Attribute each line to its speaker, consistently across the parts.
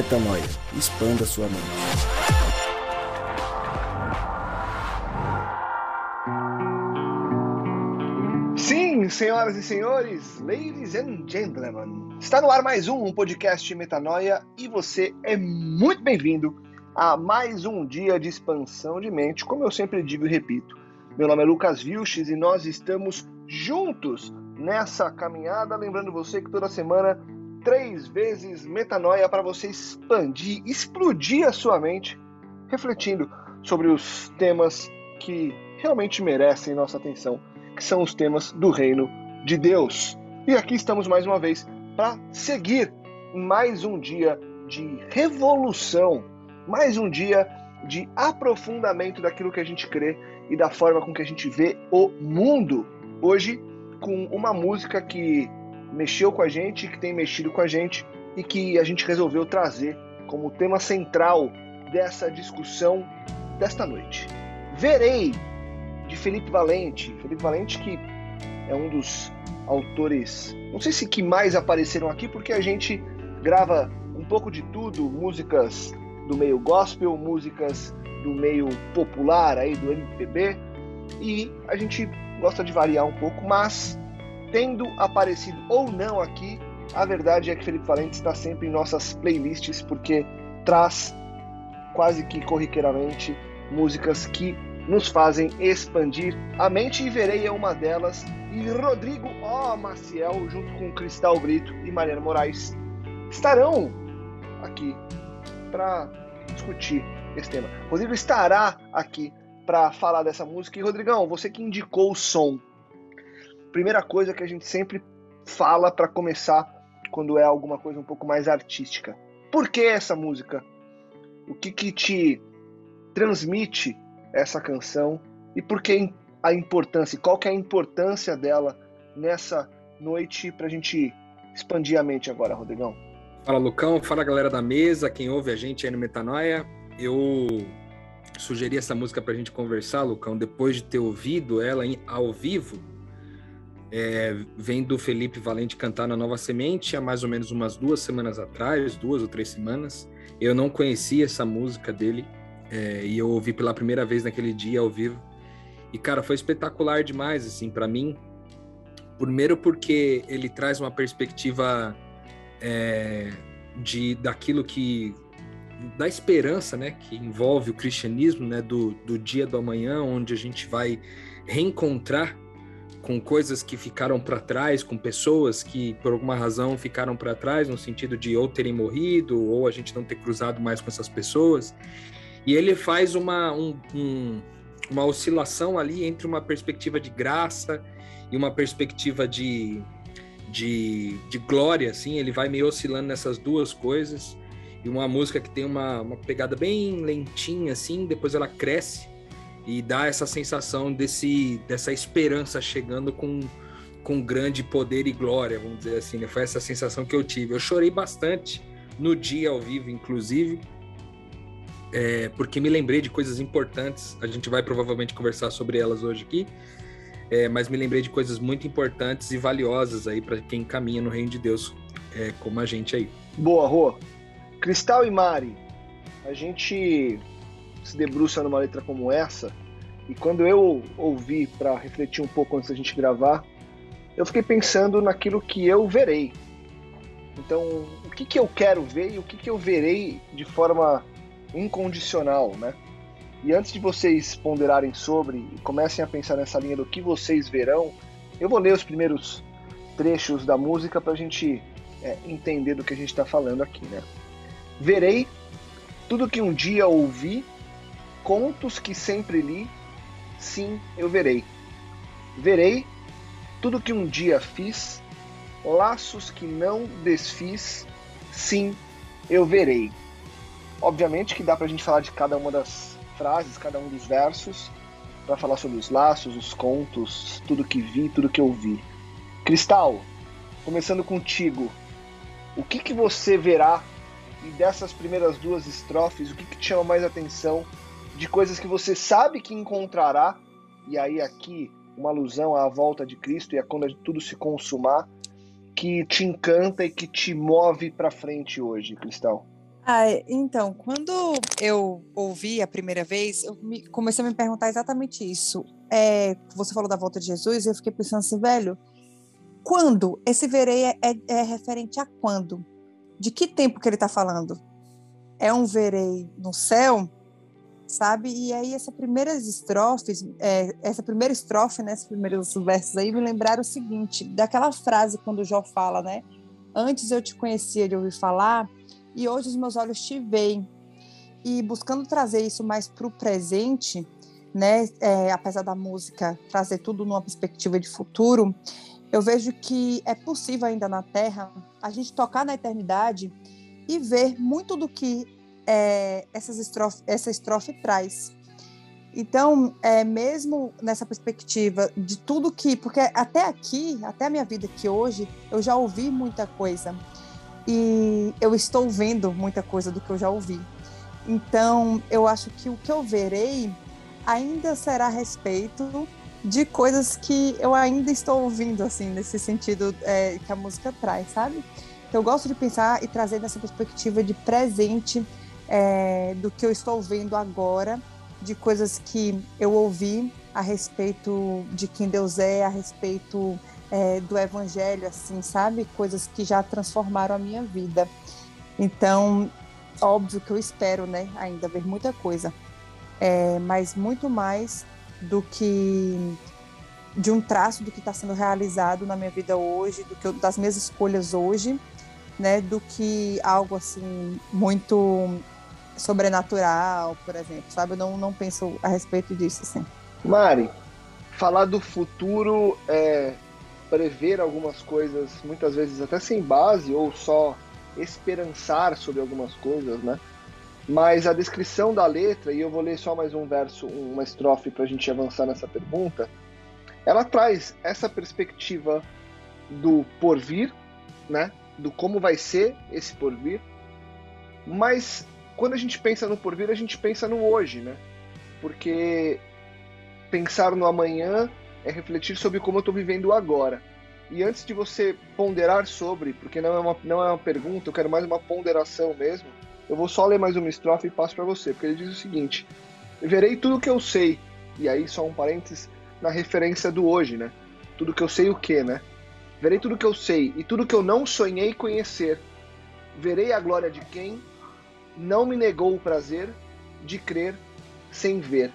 Speaker 1: Metanoia. Expanda sua mente.
Speaker 2: Sim, senhoras e senhores, ladies and gentlemen, está no ar mais um, um podcast Metanoia e você é muito bem-vindo a mais um dia de expansão de mente, como eu sempre digo e repito. Meu nome é Lucas Vilches e nós estamos juntos nessa caminhada, lembrando você que toda semana três vezes metanoia para você expandir, explodir a sua mente, refletindo sobre os temas que realmente merecem nossa atenção, que são os temas do reino de Deus. E aqui estamos mais uma vez para seguir mais um dia de revolução, mais um dia de aprofundamento daquilo que a gente crê e da forma com que a gente vê o mundo. Hoje, com uma música que mexeu com a gente, que tem mexido com a gente e que a gente resolveu trazer como tema central dessa discussão desta noite. Verei, de Felipe Valente. Felipe Valente que é um dos autores, não sei se que mais apareceram aqui, porque a gente grava um pouco de tudo, músicas do meio gospel, músicas do meio popular aí do MPB, e a gente gosta de variar um pouco, mas tendo aparecido ou não aqui, a verdade é que Felipe Valente está sempre em nossas playlists porque traz quase que corriqueiramente músicas que nos fazem expandir a mente e verei é uma delas. E Rodrigo O. Maciel, junto com Cristal Brito e Mariana Moraes, estarão aqui para discutir esse tema. Rodrigo estará aqui para falar dessa música. E Rodrigão, você que indicou o som, primeira coisa que a gente sempre fala para começar quando é alguma coisa um pouco mais artística. Por que essa música? O que, que te transmite essa canção e por que a importância? Qual que é a importância dela nessa noite para a gente expandir a mente agora, Rodrigão?
Speaker 3: Fala Lucão, fala galera da mesa, quem ouve a gente aí no Metanoia. Eu sugeri essa música para a gente conversar, Lucão, depois de ter ouvido ela ao vivo é, vem do Felipe Valente cantar na Nova Semente há mais ou menos umas duas semanas atrás, duas ou três semanas. Eu não conhecia essa música dele é, e eu ouvi pela primeira vez naquele dia ao vivo. E cara, foi espetacular demais assim para mim. Primeiro porque ele traz uma perspectiva é, de daquilo que da esperança, né, que envolve o cristianismo, né, do, do dia do amanhã, onde a gente vai reencontrar com coisas que ficaram para trás, com pessoas que por alguma razão ficaram para trás, no sentido de ou terem morrido ou a gente não ter cruzado mais com essas pessoas. E ele faz uma, um, um, uma oscilação ali entre uma perspectiva de graça e uma perspectiva de, de, de glória, assim. Ele vai meio oscilando nessas duas coisas. E uma música que tem uma, uma pegada bem lentinha, assim, depois ela cresce e dá essa sensação desse, dessa esperança chegando com, com grande poder e glória, vamos dizer assim. Né? Foi essa sensação que eu tive. Eu chorei bastante no dia ao vivo, inclusive, é, porque me lembrei de coisas importantes. A gente vai provavelmente conversar sobre elas hoje aqui, é, mas me lembrei de coisas muito importantes e valiosas aí para quem caminha no reino de Deus, é, como a gente aí.
Speaker 2: Boa, Rô. Cristal e Mari, a gente se debruça numa letra como essa, e quando eu ouvi para refletir um pouco antes da gente gravar, eu fiquei pensando naquilo que eu verei. Então, o que, que eu quero ver e o que, que eu verei de forma incondicional, né? E antes de vocês ponderarem sobre e comecem a pensar nessa linha do que vocês verão, eu vou ler os primeiros trechos da música para a gente é, entender do que a gente está falando aqui, né? Verei tudo que um dia ouvi contos que sempre li, sim, eu verei. Verei tudo que um dia fiz, laços que não desfiz, sim, eu verei. Obviamente que dá pra gente falar de cada uma das frases, cada um dos versos, para falar sobre os laços, os contos, tudo que vi, tudo que eu vi. Cristal, começando contigo, o que, que você verá e dessas primeiras duas estrofes, o que, que te chama mais atenção de coisas que você sabe que encontrará, e aí aqui uma alusão à volta de Cristo e a quando tudo se consumar, que te encanta e que te move para frente hoje, Cristal?
Speaker 4: Ah, então, quando eu ouvi a primeira vez, eu me, comecei a me perguntar exatamente isso. É, você falou da volta de Jesus, e eu fiquei pensando assim, velho, quando? Esse verei é, é, é referente a quando? De que tempo que ele está falando? É um verei no céu? Sabe? E aí, essa primeira estrofes, é, essa primeira estrofe, né, esses primeiros versos aí, me lembraram o seguinte, daquela frase quando o Jó fala, né? Antes eu te conhecia de ouvir falar, e hoje os meus olhos te veem. E buscando trazer isso mais para o presente, né, é, apesar da música trazer tudo numa perspectiva de futuro, eu vejo que é possível ainda na Terra a gente tocar na eternidade e ver muito do que é, essas estrofe, essa estrofe traz. Então, é, mesmo nessa perspectiva de tudo que. Porque até aqui, até a minha vida aqui hoje, eu já ouvi muita coisa e eu estou vendo muita coisa do que eu já ouvi. Então, eu acho que o que eu verei ainda será a respeito de coisas que eu ainda estou ouvindo, assim, nesse sentido é, que a música traz, sabe? Então, eu gosto de pensar e trazer nessa perspectiva de presente é, do que eu estou vendo agora, de coisas que eu ouvi a respeito de quem Deus é, a respeito é, do evangelho, assim, sabe? Coisas que já transformaram a minha vida. Então, óbvio que eu espero, né, ainda ver muita coisa, é, mas muito mais do que de um traço do que está sendo realizado na minha vida hoje, do que eu, das minhas escolhas hoje, né, do que algo assim muito sobrenatural, por exemplo, sabe? Eu não, não penso a respeito disso, assim.
Speaker 2: Mari, falar do futuro é prever algumas coisas, muitas vezes até sem base, ou só esperançar sobre algumas coisas, né? Mas a descrição da letra, e eu vou ler só mais um verso, uma estrofe para a gente avançar nessa pergunta, ela traz essa perspectiva do porvir, né? Do como vai ser esse porvir. Mas quando a gente pensa no porvir, a gente pensa no hoje, né? Porque pensar no amanhã é refletir sobre como eu estou vivendo agora. E antes de você ponderar sobre, porque não é, uma, não é uma pergunta, eu quero mais uma ponderação mesmo, eu vou só ler mais uma estrofe e passo para você, porque ele diz o seguinte: Verei tudo que eu sei, e aí só um parênteses na referência do hoje, né? Tudo que eu sei o que, né? Verei tudo que eu sei e tudo que eu não sonhei conhecer. Verei a glória de quem não me negou o prazer de crer sem ver.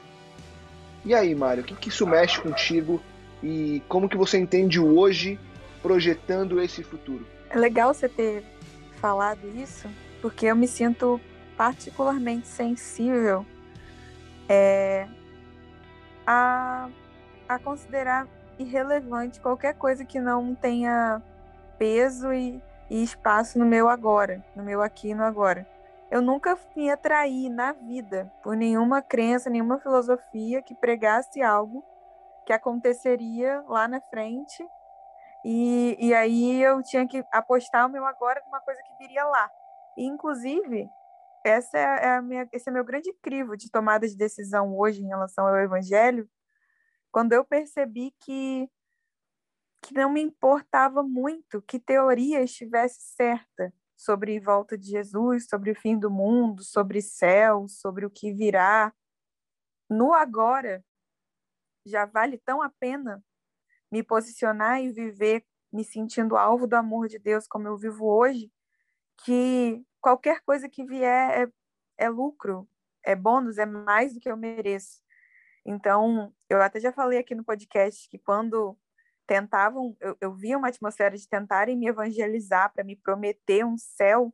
Speaker 2: E aí, Mário, o que, que isso mexe contigo e como que você entende o hoje projetando esse futuro?
Speaker 5: É legal você ter falado isso, porque eu me sinto particularmente sensível é, a, a considerar irrelevante qualquer coisa que não tenha peso e, e espaço no meu agora, no meu aqui e no agora eu nunca me atraí na vida por nenhuma crença, nenhuma filosofia que pregasse algo que aconteceria lá na frente. E, e aí eu tinha que apostar o meu agora numa coisa que viria lá. E, inclusive, essa é a minha, esse é meu grande crivo de tomada de decisão hoje em relação ao evangelho, quando eu percebi que que não me importava muito que teoria estivesse certa, sobre volta de Jesus, sobre o fim do mundo, sobre céu, sobre o que virá. No agora, já vale tão a pena me posicionar e viver me sentindo alvo do amor de Deus como eu vivo hoje, que qualquer coisa que vier é, é lucro, é bônus, é mais do que eu mereço. Então, eu até já falei aqui no podcast que quando tentavam, eu, eu via uma atmosfera de tentarem me evangelizar para me prometer um céu,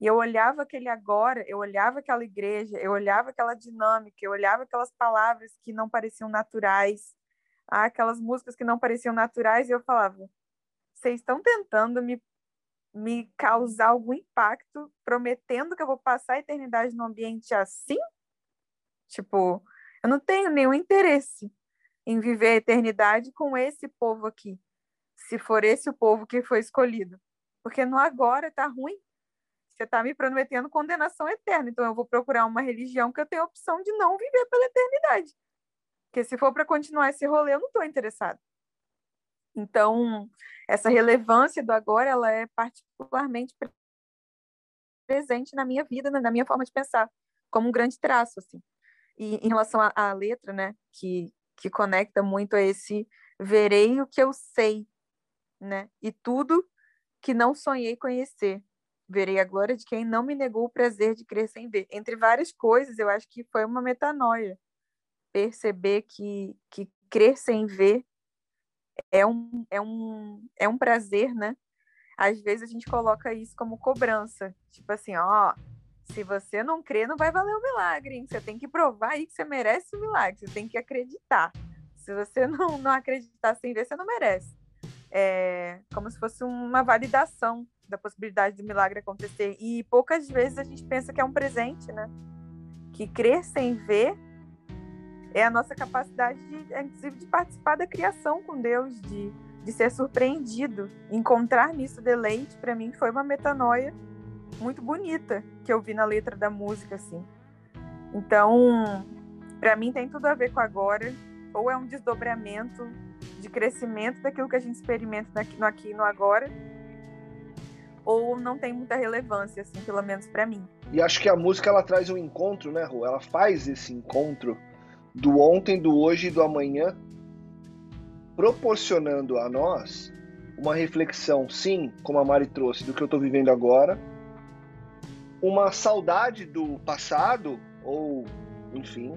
Speaker 5: e eu olhava aquele agora, eu olhava aquela igreja, eu olhava aquela dinâmica, eu olhava aquelas palavras que não pareciam naturais, ah, aquelas músicas que não pareciam naturais, e eu falava: vocês estão tentando me, me causar algum impacto, prometendo que eu vou passar a eternidade num ambiente assim? Tipo, eu não tenho nenhum interesse em viver a eternidade com esse povo aqui, se for esse o povo que foi escolhido. Porque no agora tá ruim. Você está me prometendo condenação eterna, então eu vou procurar uma religião que eu tenho a opção de não viver pela eternidade. Porque se for para continuar esse rolê, eu não estou interessado. Então, essa relevância do agora, ela é particularmente presente na minha vida, na minha forma de pensar, como um grande traço, assim. E em relação à, à letra, né, que, que conecta muito a esse verei o que eu sei, né, e tudo que não sonhei conhecer. Verei a glória de quem não me negou o prazer de crer sem ver. Entre várias coisas, eu acho que foi uma metanoia. Perceber que, que crer sem ver é um, é um, é um prazer, né? Às vezes a gente coloca isso como cobrança. Tipo assim, ó, se você não crê, não vai valer o milagre. Hein? Você tem que provar aí que você merece o milagre. Você tem que acreditar. Se você não, não acreditar sem ver, você não merece. É como se fosse uma validação da possibilidade do milagre acontecer. E poucas vezes a gente pensa que é um presente, né? Que crer sem ver é a nossa capacidade, de, inclusive, de participar da criação com Deus, de, de ser surpreendido. Encontrar nisso deleite, para mim, foi uma metanoia muito bonita que eu vi na letra da música, assim. Então, para mim, tem tudo a ver com agora. Ou é um desdobramento de crescimento daquilo que a gente experimenta no aqui e no agora, ou não tem muita relevância, assim, pelo menos para mim.
Speaker 2: E acho que a música ela traz um encontro, né, Ru? Ela faz esse encontro do ontem, do hoje e do amanhã, proporcionando a nós uma reflexão, sim, como a Mari trouxe, do que eu estou vivendo agora, uma saudade do passado, ou, enfim,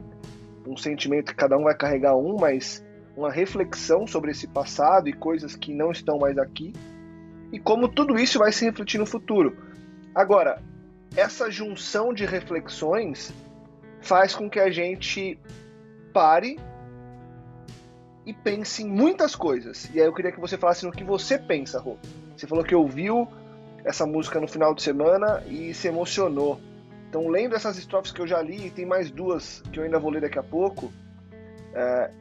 Speaker 2: um sentimento que cada um vai carregar um, mas uma reflexão sobre esse passado e coisas que não estão mais aqui, e como tudo isso vai se refletir no futuro. Agora, essa junção de reflexões faz com que a gente pare e pense em muitas coisas. E aí eu queria que você falasse no que você pensa, Rô. Você falou que ouviu essa música no final de semana e se emocionou. Então, lendo essas estrofes que eu já li, e tem mais duas que eu ainda vou ler daqui a pouco, é,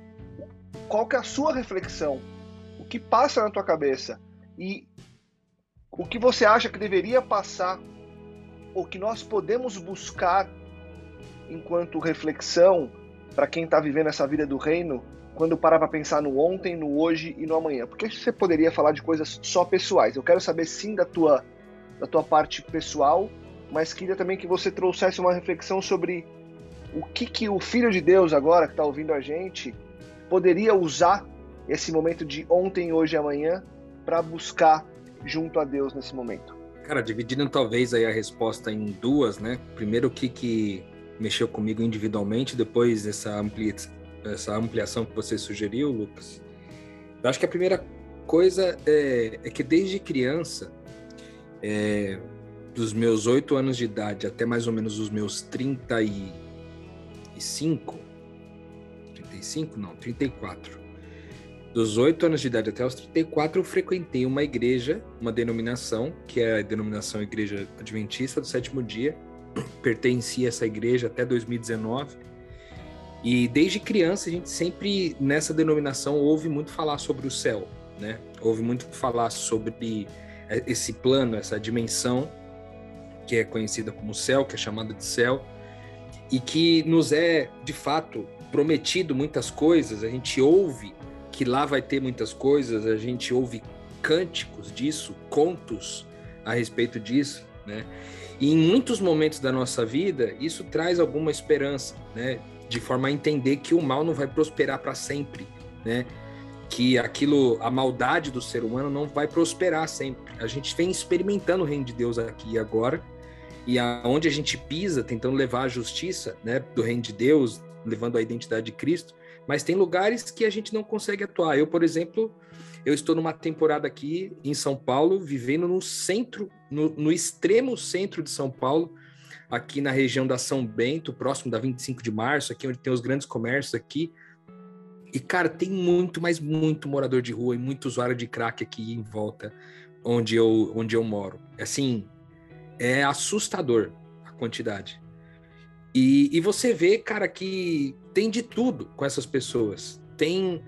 Speaker 2: qual que é a sua reflexão? O que passa na tua cabeça? E o que você acha que deveria passar, ou que nós podemos buscar enquanto reflexão para quem está vivendo essa vida do reino, quando parar para pensar no ontem, no hoje e no amanhã? Porque você poderia falar de coisas só pessoais. Eu quero saber sim da tua, da tua parte pessoal, mas queria também que você trouxesse uma reflexão sobre o que, que o Filho de Deus, agora que está ouvindo a gente, poderia usar esse momento de ontem, hoje e amanhã para buscar junto a Deus nesse momento.
Speaker 3: Cara, dividindo talvez aí a resposta em duas, né? Primeiro o que, que mexeu comigo individualmente, depois essa, amplia, essa ampliação que você sugeriu, Lucas. Eu acho que a primeira coisa é, é que desde criança, é, dos meus oito anos de idade até mais ou menos os meus 35, 35? Não, 34. Dos oito anos de idade até os 34, eu frequentei uma igreja, uma denominação, que é a denominação Igreja Adventista do Sétimo Dia, pertenci a essa igreja até 2019. E desde criança a gente sempre nessa denominação ouve muito falar sobre o céu, né? Ouve muito falar sobre esse plano, essa dimensão que é conhecida como céu, que é chamada de céu, e que nos é de fato prometido muitas coisas. A gente ouve que lá vai ter muitas coisas, a gente ouve cânticos disso, contos a respeito disso, né? E em muitos momentos da nossa vida, isso traz alguma esperança, né? De forma a entender que o mal não vai prosperar para sempre, né? Que aquilo, a maldade do ser humano não vai prosperar sempre. A gente vem experimentando o reino de Deus aqui e agora, e aonde a gente pisa, tentando levar a justiça, né, do reino de Deus, levando a identidade de Cristo, mas tem lugares que a gente não consegue atuar. Eu, por exemplo, eu estou numa temporada aqui em São Paulo, vivendo no centro, no, no extremo centro de São Paulo, aqui na região da São Bento, próximo da 25 de março, aqui onde tem os grandes comércios aqui. E, cara, tem muito, mas muito morador de rua e muito usuário de crack aqui em volta onde eu, onde eu moro. Assim, é assustador a quantidade. E, e você vê, cara, que tem de tudo com essas pessoas. Tem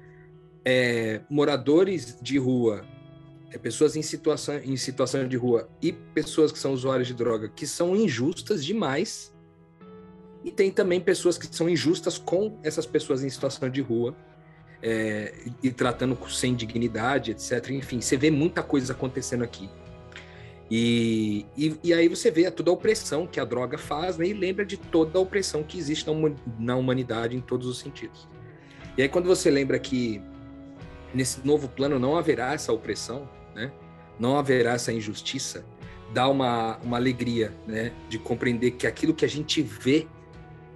Speaker 3: é, moradores de rua, é, pessoas em situação, em situação de rua e pessoas que são usuários de droga que são injustas demais. E tem também pessoas que são injustas com essas pessoas em situação de rua é, e, tratando sem dignidade, etc. Enfim, você vê muita coisa acontecendo aqui. E, e, e, aí você vê toda a opressão que a droga faz, né? E lembra de toda a opressão que existe na humanidade em todos os sentidos. E aí quando você lembra que nesse novo plano não haverá essa opressão, né? Não haverá essa injustiça, dá uma, uma alegria, né? De compreender que aquilo que a gente vê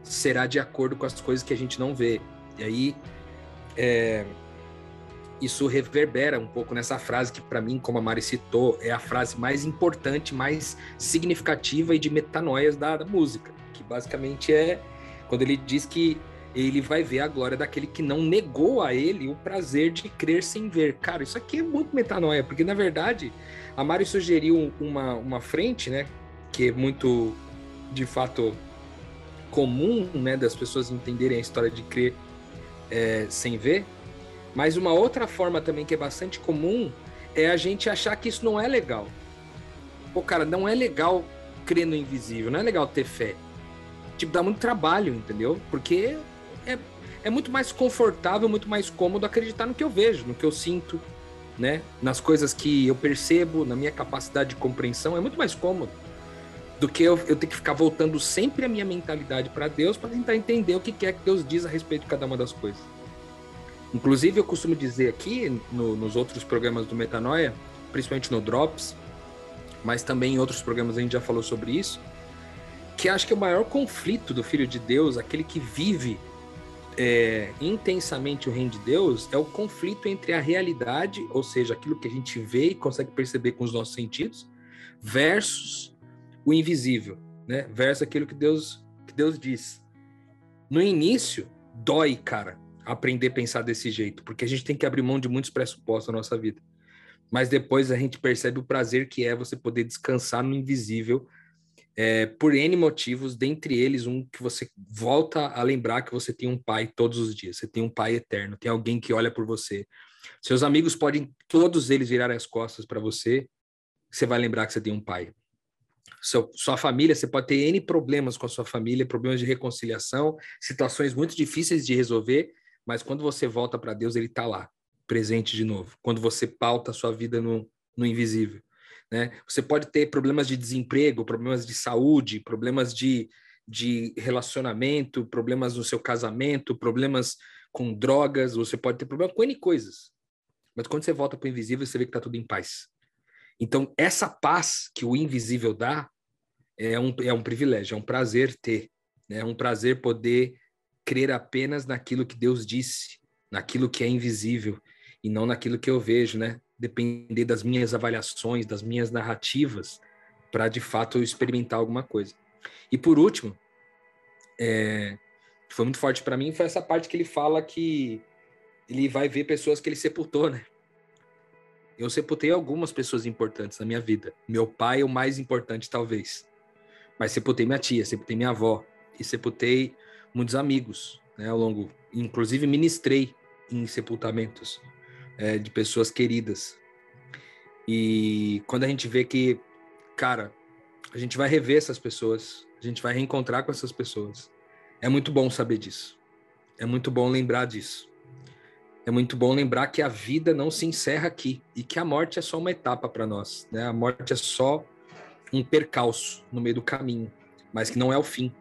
Speaker 3: será de acordo com as coisas que a gente não vê. E aí é, isso reverbera um pouco nessa frase que, para mim, como a Mari citou, é a frase mais importante, mais significativa e de metanoias da, da música, que basicamente é quando ele diz que ele vai ver a glória daquele que não negou a ele o prazer de crer sem ver. Cara, isso aqui é muito metanoia, porque na verdade a Mari sugeriu uma, uma frente, né, que é muito, de fato, comum, né, das pessoas entenderem a história de crer é, sem ver, mas uma outra forma também que é bastante comum é a gente achar que isso não é legal. Pô, cara, não é legal crer no invisível, não é legal ter fé. Tipo, dá muito trabalho, entendeu? Porque é, é muito mais confortável, muito mais cômodo acreditar no que eu vejo, no que eu sinto, né? Nas coisas que eu percebo, na minha capacidade de compreensão, é muito mais cômodo do que eu, eu ter que ficar voltando sempre a minha mentalidade para Deus para tentar entender o que é que Deus diz a respeito de cada uma das coisas. Inclusive, eu costumo dizer aqui, no, nos outros programas do Metanoia, principalmente no Drops, mas também em outros programas a gente já falou sobre isso, que acho que o maior conflito do Filho de Deus, aquele que vive é, intensamente o reino de Deus, é o conflito entre a realidade, ou seja, aquilo que a gente vê e consegue perceber com os nossos sentidos, versus o invisível, né? Versus aquilo que Deus, que Deus diz. No início, dói, cara aprender a pensar desse jeito, porque a gente tem que abrir mão de muitos pressupostos na nossa vida. Mas depois a gente percebe o prazer que é você poder descansar no invisível é, por N motivos, dentre eles um que você volta a lembrar que você tem um pai todos os dias, você tem um pai eterno, tem alguém que olha por você. Seus amigos podem, todos eles, virarem as costas para você, você vai lembrar que você tem um pai. Seu, sua família, você pode ter N problemas com a sua família, problemas de reconciliação, situações muito difíceis de resolver, mas quando você volta para Deus, ele está lá, presente de novo. Quando você pauta a sua vida no, no invisível. Né? Você pode ter problemas de desemprego, problemas de saúde, problemas de, de relacionamento, problemas no seu casamento, problemas com drogas, você pode ter problema com N coisas. Mas quando você volta para o invisível, você vê que está tudo em paz. Então, essa paz que o invisível dá é um, é um privilégio, é um prazer ter. Né? É um prazer poder crer apenas naquilo que Deus disse, naquilo que é invisível e não naquilo que eu vejo, né? Depender das minhas avaliações, das minhas narrativas, para de fato eu experimentar alguma coisa. E por último, é, foi muito forte para mim foi essa parte que ele fala que ele vai ver pessoas que ele sepultou, né? Eu sepultei algumas pessoas importantes na minha vida. Meu pai é o mais importante, talvez. Mas sepultei minha tia, sepultei minha avó. E sepultei muitos amigos né, ao longo, inclusive ministrei em sepultamentos é, de pessoas queridas. E quando a gente vê que, cara, a gente vai rever essas pessoas, a gente vai reencontrar com essas pessoas. É muito bom saber disso. É muito bom lembrar disso. É muito bom lembrar que a vida não se encerra aqui e que a morte é só uma etapa para nós, né? A morte é só um percalço no meio do caminho, mas que não é o fim.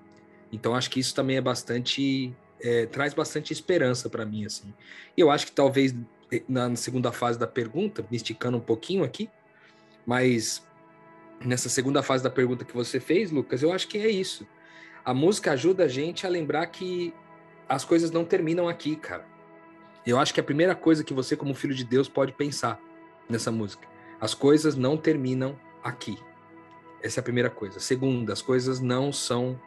Speaker 3: Então acho que isso também é bastante é, traz bastante esperança para mim assim. E eu acho que talvez na segunda fase da pergunta, me esticando um pouquinho aqui, mas nessa segunda fase da pergunta que você fez, Lucas, eu acho que é isso. A música ajuda a gente a lembrar que as coisas não terminam aqui, cara. Eu acho que a primeira coisa que você, como filho de Deus, pode pensar nessa música. As coisas não terminam aqui. Essa é a primeira coisa. Segunda, as coisas não são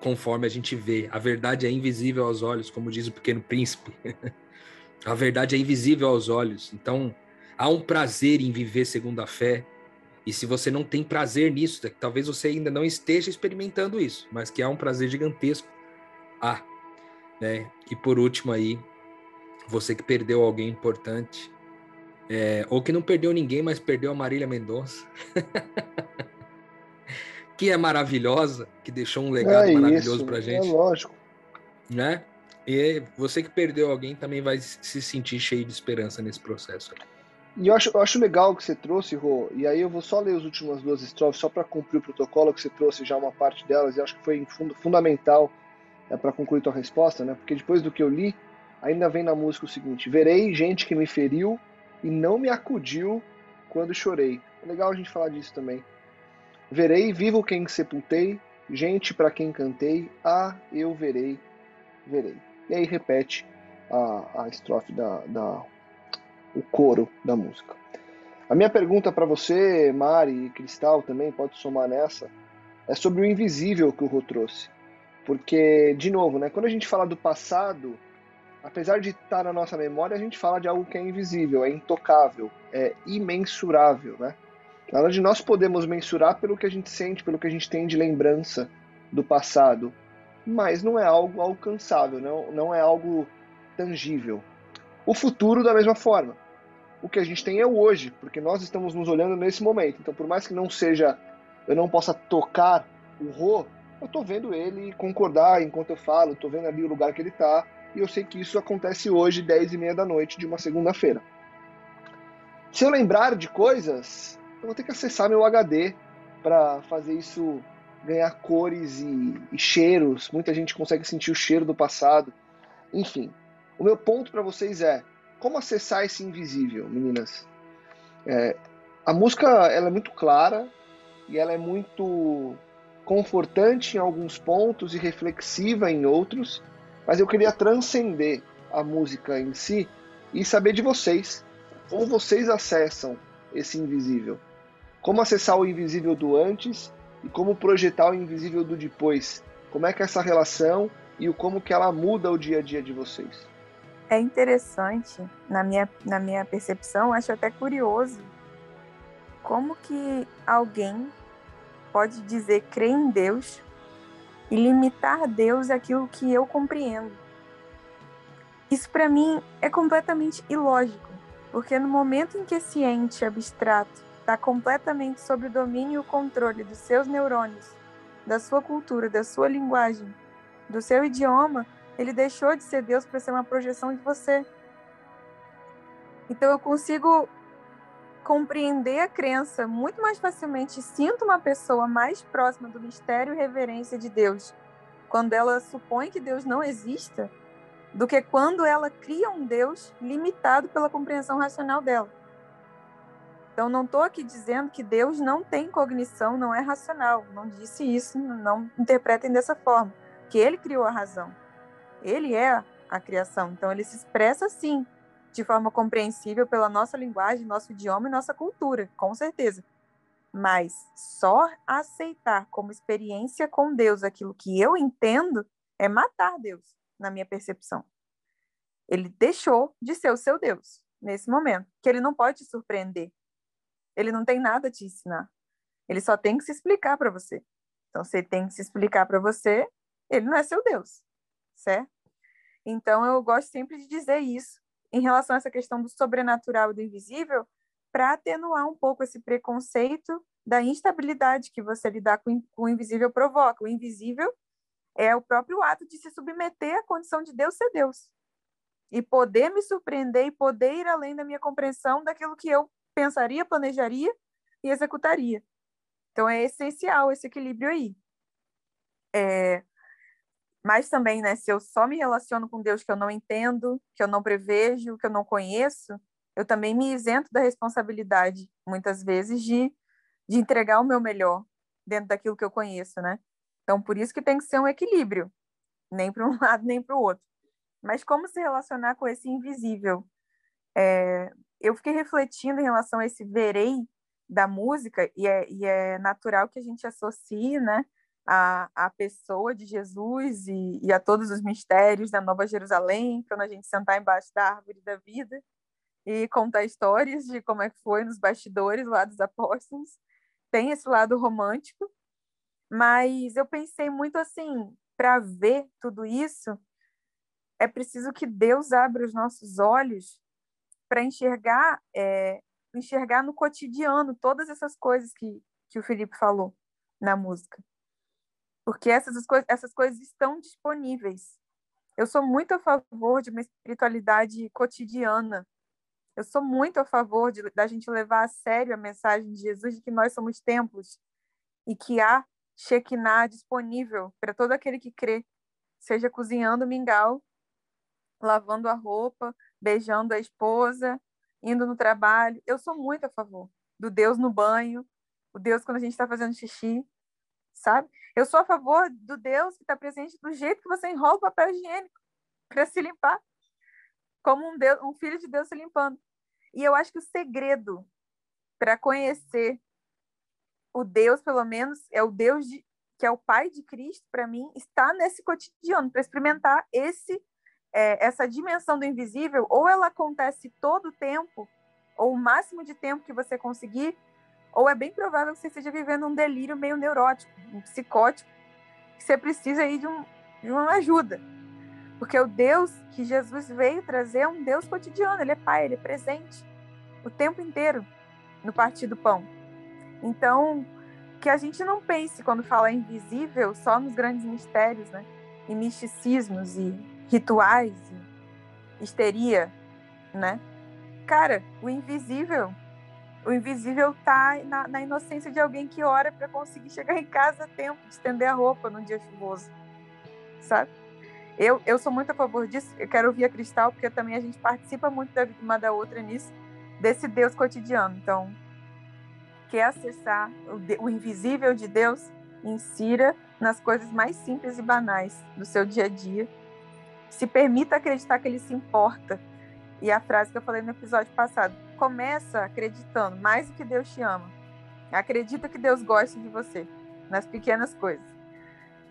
Speaker 3: conforme a gente vê. A verdade é invisível aos olhos, como diz o pequeno príncipe. a verdade é invisível aos olhos. Então, há um prazer em viver segundo a fé. E se você não tem prazer nisso, é talvez você ainda não esteja experimentando isso, mas que há um prazer gigantesco. Ah, né? E por último aí, você que perdeu alguém importante, é, ou que não perdeu ninguém, mas perdeu a Marília Mendonça. que é maravilhosa, que deixou um legado é maravilhoso para gente.
Speaker 2: É lógico.
Speaker 3: Né? E você que perdeu alguém também vai se sentir cheio de esperança nesse processo.
Speaker 2: E eu acho, eu acho legal que você trouxe, Rô, e aí eu vou só ler as últimas duas estrofes, só para cumprir o protocolo que você trouxe já uma parte delas, e acho que foi fundamental é, para concluir tua resposta, né? Porque depois do que eu li, ainda vem na música o seguinte: Verei gente que me feriu e não me acudiu quando chorei. É legal a gente falar disso também. Verei, vivo quem sepultei, gente para quem cantei, ah, eu verei, verei. E aí repete a, a estrofe da, da o coro da música. A minha pergunta para você, Mari e Cristal também pode somar nessa, é sobre o invisível que o Rô trouxe. Porque, de novo, né, quando a gente fala do passado, apesar de estar na nossa memória, a gente fala de algo que é invisível, é intocável, é imensurável, né? Na verdade, nós podemos mensurar pelo que a gente sente, pelo que a gente tem de lembrança do passado, mas não é algo alcançável, não, não é algo tangível. O futuro, da mesma forma. O que a gente tem é o hoje, porque nós estamos nos olhando nesse momento. Então, por mais que não seja, eu não possa tocar o Rô, eu estou vendo ele concordar enquanto eu falo, estou vendo ali o lugar que ele está, e eu sei que isso acontece hoje, 10 e meia da noite de uma segunda-feira. Se eu lembrar de coisas, eu vou ter que acessar meu HD para fazer isso ganhar cores e, e, cheiros. Muita gente consegue sentir o cheiro do passado. Enfim, o meu ponto para vocês é como acessar esse invisível, meninas. É, a música ela é muito clara e ela é muito confortante em alguns pontos e reflexiva em outros, mas eu queria transcender a música em si e saber de vocês como vocês acessam esse invisível. Como acessar o invisível do antes e como projetar o invisível do depois. Como é que é essa relação e o como que ela muda o dia a dia de vocês.
Speaker 5: É interessante, na minha, na minha percepção, acho até curioso, como que alguém pode dizer crer em Deus e limitar Deus àquilo que eu compreendo. Isso para mim é completamente ilógico, porque no momento em que esse ente abstrato está completamente sob o domínio e o controle dos seus neurônios, da sua cultura, da sua linguagem, do seu idioma, ele deixou de ser Deus para ser uma projeção de você. Então eu consigo compreender a crença muito mais facilmente, sinto uma pessoa mais próxima do mistério e reverência de Deus quando ela supõe que Deus não exista, do que quando ela cria um Deus limitado pela compreensão racional dela. Então, não estou aqui dizendo que Deus não tem cognição, não é racional. Não disse isso, não interpretem dessa forma. Que ele criou a razão. Ele é a criação. Então, ele se expressa assim, de forma compreensível pela nossa linguagem, nosso idioma e nossa cultura, com certeza. Mas só aceitar como experiência com Deus aquilo que eu entendo é matar Deus, na minha percepção. Ele deixou de ser o seu Deus nesse momento, que ele não pode te surpreender. Ele não tem nada a te ensinar. Ele só tem que se explicar para você. Então, ele tem que se explicar para você, ele não é seu Deus, certo? Então, eu gosto sempre de dizer isso em relação a essa questão do sobrenatural e do invisível, para atenuar um pouco esse preconceito da instabilidade que você lidar com, com o invisível provoca. O invisível é o próprio ato de se submeter à condição de Deus ser Deus e poder me surpreender e poder ir além da minha compreensão daquilo que eu pensaria, planejaria e executaria. Então é essencial esse equilíbrio aí. É, mas também, né, se eu só me relaciono com Deus que eu não entendo, que eu não prevejo, que eu não conheço, eu também me isento da responsabilidade, muitas vezes, de, de entregar o meu melhor dentro daquilo que eu conheço, né? Então, por isso que tem que ser um equilíbrio, nem para um lado nem para o outro. Mas como se relacionar com esse invisível? É, eu fiquei refletindo em relação a esse verei da música, e é, e é natural que a gente associe, né? A, a pessoa de Jesus e, e, a todos os mistérios da Nova Jerusalém, quando a gente sentar embaixo da árvore da vida e contar histórias de como é que foi nos bastidores lá dos apóstolos. Tem esse lado romântico, mas eu pensei muito assim, para ver tudo isso, é preciso que Deus abra os nossos olhos para enxergar, é, enxergar no cotidiano todas essas coisas que, que o Felipe falou na música porque essas, coisas, essas coisas estão disponíveis. Eu sou muito a favor de uma espiritualidade cotidiana. Eu sou muito a favor de, da gente levar a sério a mensagem de Jesus de que nós somos templos e que há Shekinah disponível para todo aquele que crê, seja cozinhando mingau, lavando a roupa, beijando a esposa, indo no trabalho. Eu sou muito a favor do Deus no banho, o Deus quando a gente está fazendo xixi, sabe? Eu sou a favor do Deus que está presente do jeito que você enrola o papel higiênico para se limpar, como um, Deus, um filho de Deus se limpando. E eu acho que o segredo para conhecer o Deus, pelo menos, é o Deus de, que é o Pai de Cristo, para mim, está nesse cotidiano, para experimentar esse é, essa dimensão do invisível, ou ela acontece todo o tempo, ou o máximo de tempo que você conseguir, ou é bem provável que você esteja vivendo um delírio meio neurótico, um psicótico, que você precisa aí de, um, de uma ajuda. Porque o Deus que Jesus veio trazer é um Deus cotidiano, ele é Pai, ele é presente o tempo inteiro no partir do pão. Então, que a gente não pense quando fala invisível só nos grandes mistérios, né? E misticismos e rituais e histeria, né? Cara, o invisível, o invisível tá na, na inocência de alguém que ora para conseguir chegar em casa a tempo de estender a roupa num dia chuvoso, sabe? Eu, eu sou muito a favor disso. Eu quero ouvir a Cristal, porque também a gente participa muito da vida uma da outra nisso, desse Deus cotidiano. Então, quer acessar o, o invisível de Deus, insira nas coisas mais simples e banais do seu dia a dia. Se permita acreditar que ele se importa. E a frase que eu falei no episódio passado, começa acreditando mais do que Deus te ama. Acredita que Deus gosta de você, nas pequenas coisas.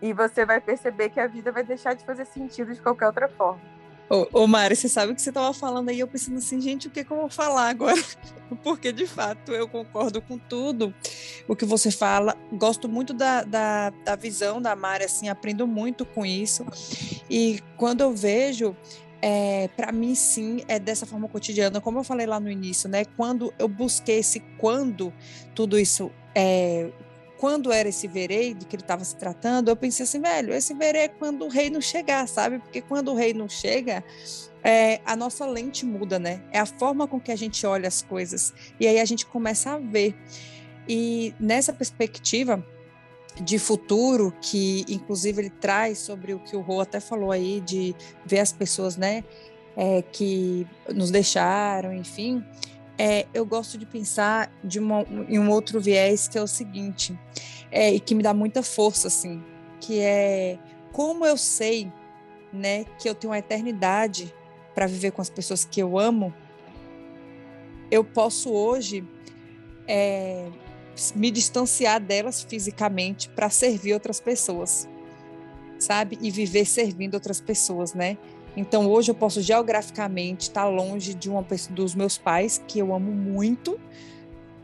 Speaker 5: E você vai perceber que a vida vai deixar de fazer sentido de qualquer outra forma.
Speaker 4: Ô, ô Mari, você sabe o que você estava falando aí, eu pensando assim, gente, o que, que eu vou falar agora? Porque, de fato, eu concordo com tudo o que você fala. Gosto muito da, da, da visão da Mari, assim, aprendo muito com isso. E quando eu vejo, é, para mim, sim, é dessa forma cotidiana. Como eu falei lá no início, né? Quando eu busquei esse quando tudo isso é, quando era esse verei de que ele estava se tratando, eu pensei assim, velho, esse verei é quando o rei não chegar, sabe? Porque quando o rei não chega, é, a nossa lente muda, né? É a forma com que a gente olha as coisas. E aí a gente começa a ver. E nessa perspectiva de futuro, que inclusive ele traz sobre o que o Rô até falou aí, de ver as pessoas, né? É, que nos deixaram, enfim é, eu gosto de pensar de uma, em um outro viés que é o seguinte, é, e que me dá muita força, assim, que é como eu sei, né, que eu tenho uma eternidade para viver com as pessoas que eu amo, eu posso hoje é, me distanciar delas fisicamente para servir outras pessoas, sabe? E viver servindo outras pessoas, né? Então hoje eu posso geograficamente estar longe de uma pessoa, dos meus pais que eu amo muito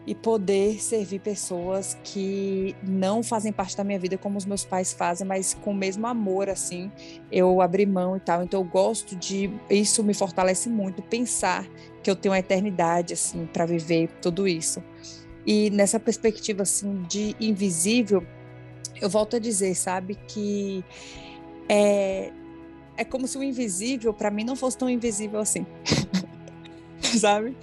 Speaker 4: e poder servir pessoas que não fazem parte da minha vida como os meus pais fazem, mas com o mesmo amor assim, eu abri mão e tal. Então eu gosto de isso me fortalece muito pensar que eu tenho uma eternidade assim para viver tudo isso. E nessa perspectiva assim de invisível, eu volto a dizer, sabe, que é, é como se o invisível, para mim, não fosse tão invisível assim. Sabe?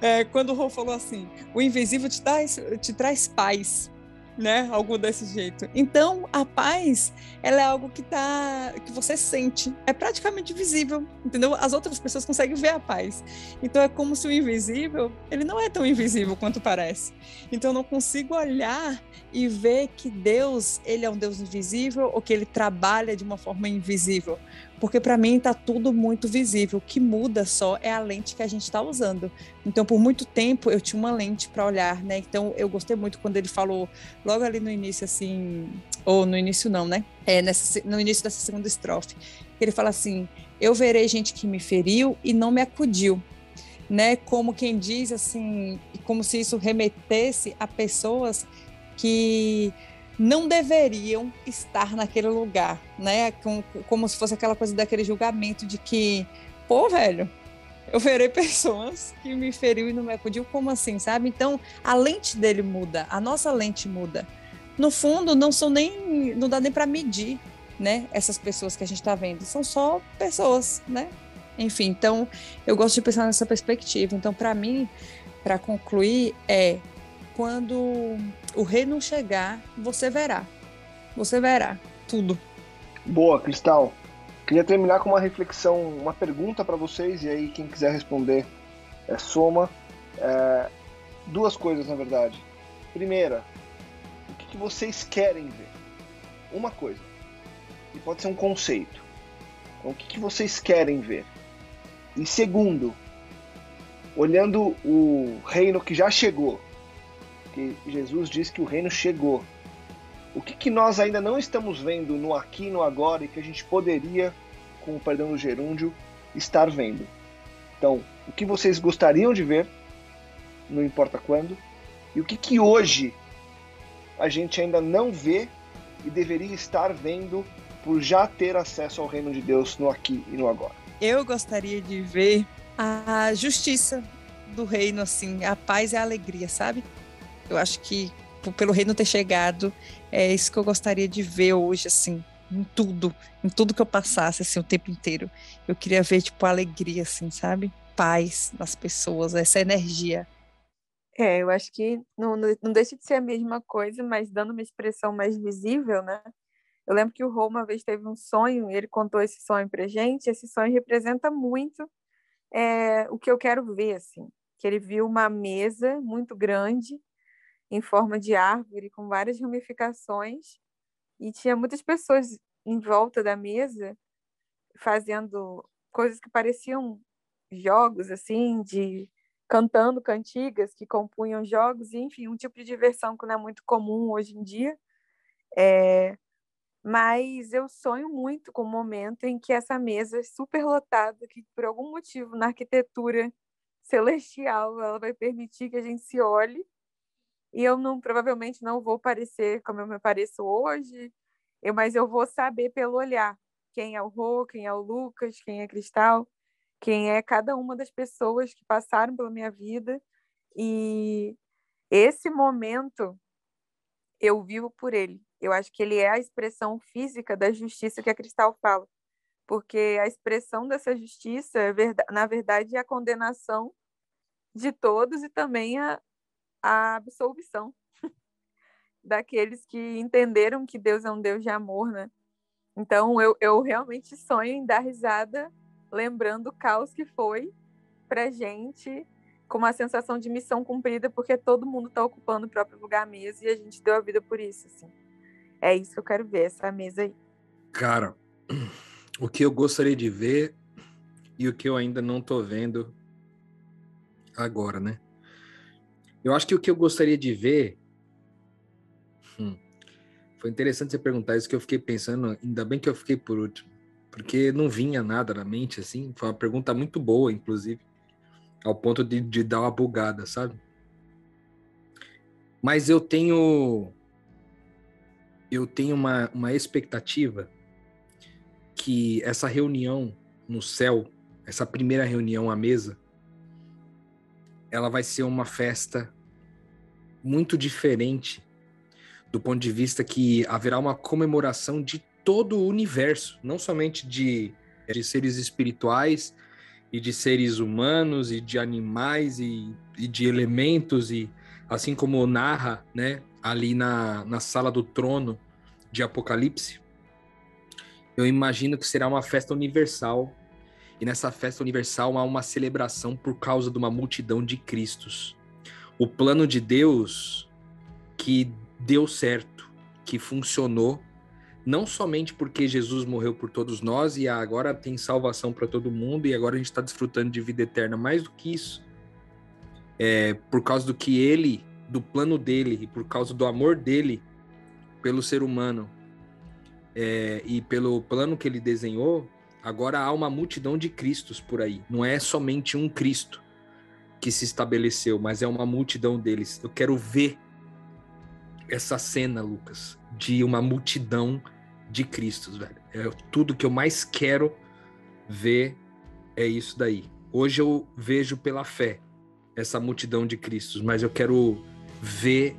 Speaker 4: É, quando o Rô falou assim, o invisível te traz, te traz paz né? Algo desse jeito. Então, a paz, ela é algo que tá que você sente, é praticamente visível, entendeu? As outras pessoas conseguem ver a paz. Então é como se o invisível, ele não é tão invisível quanto parece. Então eu não consigo olhar e ver que Deus, ele é um Deus invisível ou que ele trabalha de uma forma invisível. Porque para mim está tudo muito visível. O que muda só é a lente que a gente está usando. Então, por muito tempo eu tinha uma lente para olhar, né? Então, eu gostei muito quando ele falou logo ali no início, assim, ou no início não, né? É, nessa, no início dessa segunda estrofe, ele fala assim: Eu verei gente que me feriu e não me acudiu, né? Como quem diz assim, como se isso remetesse a pessoas que não deveriam estar naquele lugar, né? Como, como se fosse aquela coisa daquele julgamento de que, pô, velho, eu verei pessoas que me feriu e não me acudiu, como assim, sabe? Então, a lente dele muda, a nossa lente muda. No fundo, não são nem, não dá nem para medir, né? Essas pessoas que a gente está vendo, são só pessoas, né? Enfim, então eu gosto de pensar nessa perspectiva. Então, para mim, para concluir, é quando o reino chegar, você verá. Você verá tudo.
Speaker 2: Boa, Cristal. Queria terminar com uma reflexão, uma pergunta para vocês, e aí quem quiser responder é soma. É, duas coisas, na verdade. Primeira, o que, que vocês querem ver? Uma coisa. E pode ser um conceito. Então, o que, que vocês querem ver? E segundo, olhando o reino que já chegou, Jesus diz que o reino chegou. O que, que nós ainda não estamos vendo no aqui e no agora e que a gente poderia, com o perdão do gerúndio, estar vendo? Então, o que vocês gostariam de ver, não importa quando, e o que, que hoje a gente ainda não vê e deveria estar vendo por já ter acesso ao reino de Deus no aqui e no agora.
Speaker 4: Eu gostaria de ver a justiça do reino, assim, a paz e a alegria, sabe? Eu acho que pelo reino ter chegado, é isso que eu gostaria de ver hoje, assim, em tudo, em tudo que eu passasse, assim, o tempo inteiro. Eu queria ver, tipo, alegria, assim, sabe? Paz nas pessoas, essa energia.
Speaker 5: É, eu acho que não, não deixa de ser a mesma coisa, mas dando uma expressão mais visível, né? Eu lembro que o Rô uma vez teve um sonho, e ele contou esse sonho pra gente, esse sonho representa muito é, o que eu quero ver, assim. Que ele viu uma mesa muito grande, em forma de árvore, com várias ramificações, e tinha muitas pessoas em volta da mesa fazendo coisas que pareciam jogos, assim, de cantando cantigas que compunham jogos, enfim, um tipo de diversão que não é muito comum hoje em dia. É, mas eu sonho muito com o momento em que essa mesa super lotada, que por algum motivo na arquitetura celestial ela vai permitir que a gente se olhe e eu não provavelmente não vou parecer como eu me pareço hoje, eu, mas eu vou saber pelo olhar quem é o Rô, quem é o Lucas, quem é Cristal, quem é cada uma das pessoas que passaram pela minha vida e esse momento eu vivo por ele. Eu acho que ele é a expressão física da justiça que a Cristal fala, porque a expressão dessa justiça, é na verdade, é a condenação de todos e também a, a absolvição daqueles que entenderam que Deus é um Deus de amor, né? Então eu, eu realmente sonho em dar risada lembrando o caos que foi pra gente, com uma sensação de missão cumprida, porque todo mundo está ocupando o próprio lugar mesmo e a gente deu a vida por isso, assim. É isso que eu quero ver, essa mesa aí.
Speaker 3: Cara, o que eu gostaria de ver e o que eu ainda não tô vendo agora, né? Eu acho que o que eu gostaria de ver. Hum, foi interessante você perguntar isso, que eu fiquei pensando, ainda bem que eu fiquei por último porque não vinha nada na mente, assim. Foi uma pergunta muito boa, inclusive, ao ponto de, de dar uma bugada, sabe? Mas eu tenho. Eu tenho uma, uma expectativa que essa reunião no céu, essa primeira reunião à mesa, ela vai ser uma festa muito diferente do ponto de vista que haverá uma comemoração de todo o universo, não somente de, de seres espirituais e de seres humanos e de animais e, e de elementos e assim como narra, né, ali na, na sala do trono de Apocalipse, eu imagino que será uma festa universal e nessa festa universal há uma celebração por causa de uma multidão de Cristos. O plano de Deus que deu certo, que funcionou não somente porque Jesus morreu por todos nós e agora tem salvação para todo mundo e agora a gente está desfrutando de vida eterna, mais do que isso, é, por causa do que ele, do plano dele e por causa do amor dele pelo ser humano é, e pelo plano que ele desenhou, agora há uma multidão de Cristos por aí. Não é somente um Cristo que se estabeleceu, mas é uma multidão deles. Eu quero ver essa cena, Lucas, de uma multidão de Cristos, velho. É tudo que eu mais quero ver é isso daí. Hoje eu vejo pela fé essa multidão de Cristos, mas eu quero ver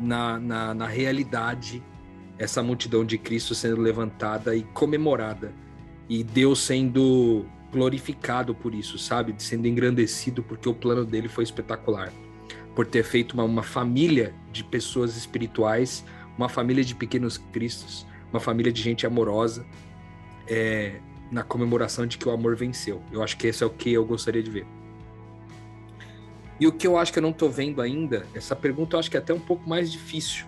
Speaker 3: na, na, na realidade essa multidão de Cristo sendo levantada e comemorada e Deus sendo glorificado por isso, sabe? Sendo engrandecido porque o plano dele foi espetacular. Por ter feito uma, uma família de pessoas espirituais, uma família de pequenos cristos, uma família de gente amorosa, é, na comemoração de que o amor venceu. Eu acho que esse é o que eu gostaria de ver. E o que eu acho que eu não tô vendo ainda, essa pergunta eu acho que é até um pouco mais difícil.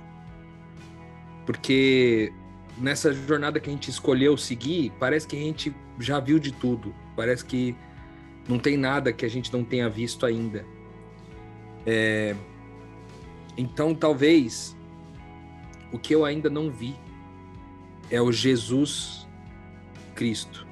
Speaker 3: Porque nessa jornada que a gente escolheu seguir, parece que a gente já viu de tudo. Parece que não tem nada que a gente não tenha visto ainda. É... Então, talvez o que eu ainda não vi é o Jesus Cristo.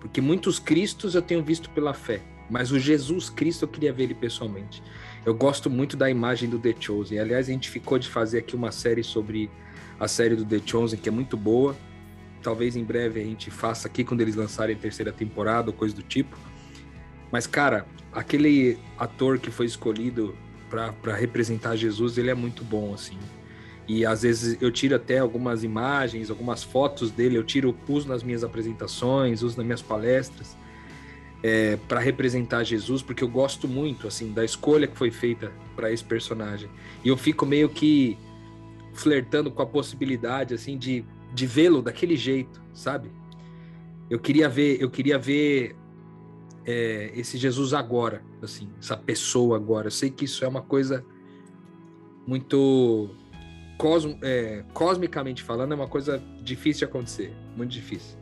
Speaker 3: Porque muitos Cristos eu tenho visto pela fé, mas o Jesus Cristo eu queria ver ele pessoalmente. Eu gosto muito da imagem do The Chosen. Aliás, a gente ficou de fazer aqui uma série sobre a série do The Chosen, que é muito boa. Talvez em breve a gente faça aqui quando eles lançarem a terceira temporada ou coisa do tipo. Mas, cara, aquele ator que foi escolhido para representar Jesus, ele é muito bom, assim. E às vezes eu tiro até algumas imagens, algumas fotos dele, eu tiro, uso nas minhas apresentações, uso nas minhas palestras, é, para representar Jesus, porque eu gosto muito, assim, da escolha que foi feita para esse personagem. E eu fico meio que flertando com a possibilidade, assim, de, de vê-lo daquele jeito, sabe? Eu queria ver, eu queria ver é, esse Jesus agora, assim, essa pessoa agora. Eu sei que isso é uma coisa muito cosmo, é, cosmicamente falando, é uma coisa difícil de acontecer, muito difícil.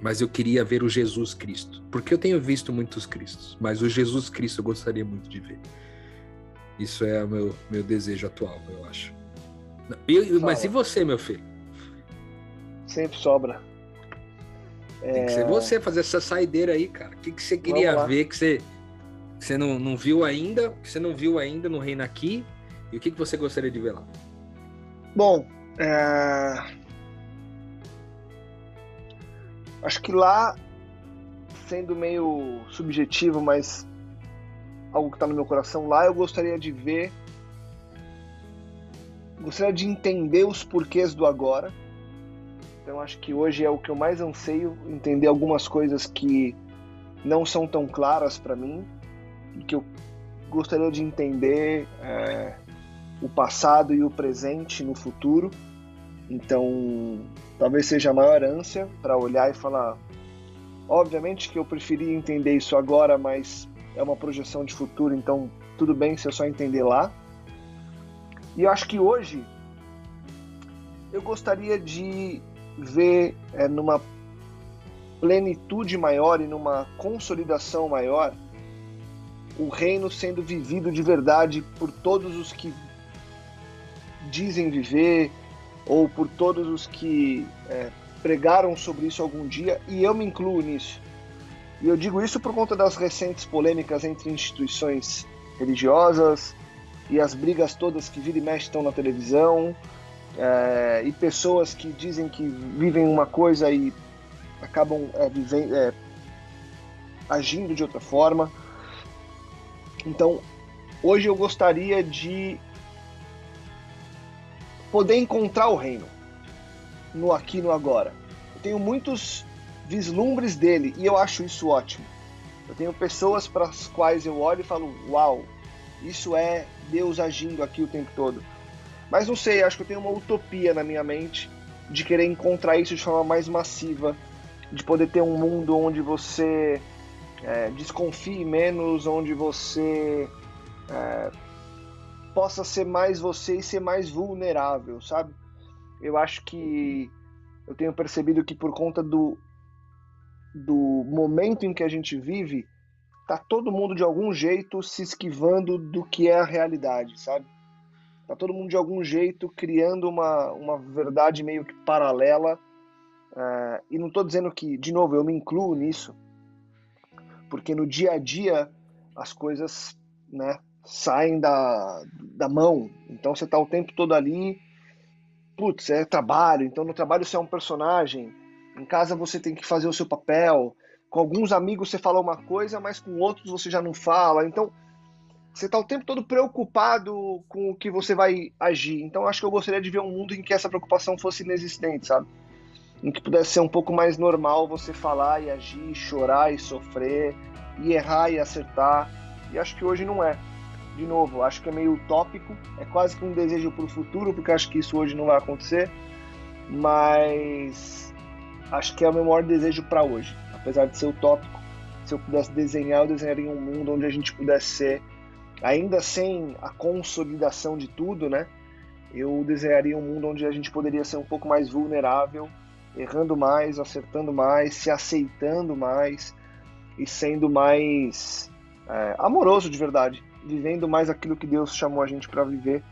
Speaker 3: Mas eu queria ver o Jesus Cristo, porque eu tenho visto muitos Cristos, mas o Jesus Cristo eu gostaria muito de ver. Isso é o meu, meu desejo atual, eu acho. Eu, mas e você, meu filho?
Speaker 2: Sempre sobra.
Speaker 3: Tem que ser é. você fazer essa saideira aí, cara. O que, que você queria ver que você, que você não, não viu ainda, que você não viu ainda no Reino Aqui, e o que, que você gostaria de ver lá?
Speaker 2: Bom, é... acho que lá, sendo meio subjetivo, mas algo que está no meu coração, lá eu gostaria de ver, gostaria de entender os porquês do agora. Então acho que hoje é o que eu mais anseio, entender algumas coisas que não são tão claras para mim que eu gostaria de entender é, o passado e o presente no futuro. Então, talvez seja a maior ânsia para olhar e falar. Obviamente que eu preferia entender isso agora, mas é uma projeção de futuro, então tudo bem se eu só entender lá. E eu acho que hoje eu gostaria de ver é, numa plenitude maior e numa consolidação maior o reino sendo vivido de verdade por todos os que dizem viver, ou por todos os que é, pregaram sobre isso algum dia, e eu me incluo nisso. E eu digo isso por conta das recentes polêmicas entre instituições religiosas e as brigas todas que vira e mexe estão na televisão, é, e pessoas que dizem que vivem uma coisa e acabam é, é, agindo de outra forma. Então, hoje eu gostaria de poder encontrar o reino no aqui no agora. Eu tenho muitos vislumbres dele e eu acho isso ótimo. Eu tenho pessoas para as quais eu olho e falo: "Uau, isso é Deus agindo aqui o tempo todo". Mas não sei, acho que eu tenho uma utopia na minha mente de querer encontrar isso de forma mais massiva, de poder ter um mundo onde você é, desconfie menos, onde você é, possa ser mais você e ser mais vulnerável, sabe? Eu acho que eu tenho percebido que por conta do, do momento em que a gente vive, tá todo mundo de algum jeito se esquivando do que é a realidade, sabe? Tá todo mundo de algum jeito criando uma, uma verdade meio que paralela. Uh, e não estou dizendo que, de novo, eu me incluo nisso, porque no dia a dia as coisas né, saem da, da mão. Então você está o tempo todo ali. Putz, é trabalho. Então no trabalho você é um personagem. Em casa você tem que fazer o seu papel. Com alguns amigos você fala uma coisa, mas com outros você já não fala. Então você está o tempo todo preocupado com o que você vai agir. Então acho que eu gostaria de ver um mundo em que essa preocupação fosse inexistente, sabe? em que pudesse ser um pouco mais normal você falar e agir, chorar e sofrer, e errar e acertar. E acho que hoje não é. De novo, acho que é meio utópico, é quase que um desejo para o futuro, porque acho que isso hoje não vai acontecer, mas acho que é o meu maior desejo para hoje. Apesar de ser utópico, se eu pudesse desenhar, eu desenharia um mundo onde a gente pudesse ser, ainda sem a consolidação de tudo, né? Eu desenharia um mundo onde a gente poderia ser um pouco mais vulnerável, errando mais, acertando mais, se aceitando mais e sendo mais é, amoroso de verdade, vivendo mais aquilo que Deus chamou a gente para viver,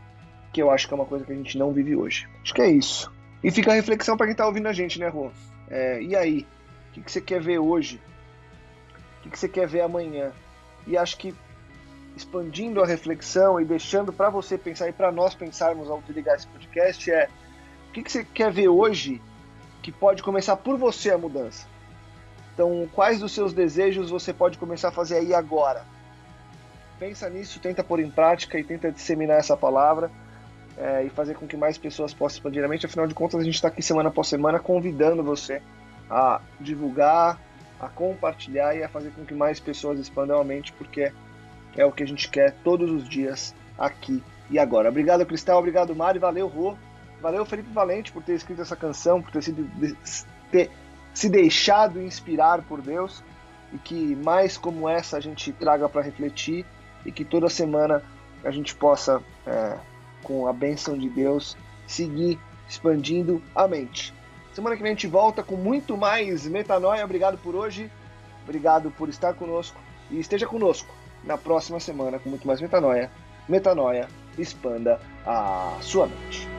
Speaker 2: que eu acho que é uma coisa que a gente não vive hoje. Acho que é isso. E fica a reflexão para quem está ouvindo a gente, né, Rô? É, e aí? O que, que você quer ver hoje? O que, que você quer ver amanhã? E acho que expandindo a reflexão e deixando para você pensar e para nós pensarmos ao ligar esse podcast é o que, que você quer ver hoje que pode começar por você a mudança. Então, quais dos seus desejos você pode começar a fazer aí agora? Pensa nisso, tenta pôr em prática e tenta disseminar essa palavra é, e fazer com que mais pessoas possam expandir a mente. Afinal de contas, a gente está aqui semana após semana convidando você a divulgar, a compartilhar e a fazer com que mais pessoas expandam a mente, porque é o que a gente quer todos os dias aqui e agora. Obrigado, Cristal. Obrigado, Mário. Valeu, Rô. Valeu, Felipe Valente, por ter escrito essa canção, por ter, sido, ter se deixado inspirar por Deus e que mais como essa a gente traga para refletir e que toda semana a gente possa, é, com a bênção de Deus, seguir expandindo a mente. Semana que vem a gente volta com muito mais metanoia. Obrigado por hoje, obrigado por estar conosco e esteja conosco na próxima semana com muito mais metanoia. Metanoia, expanda a sua mente.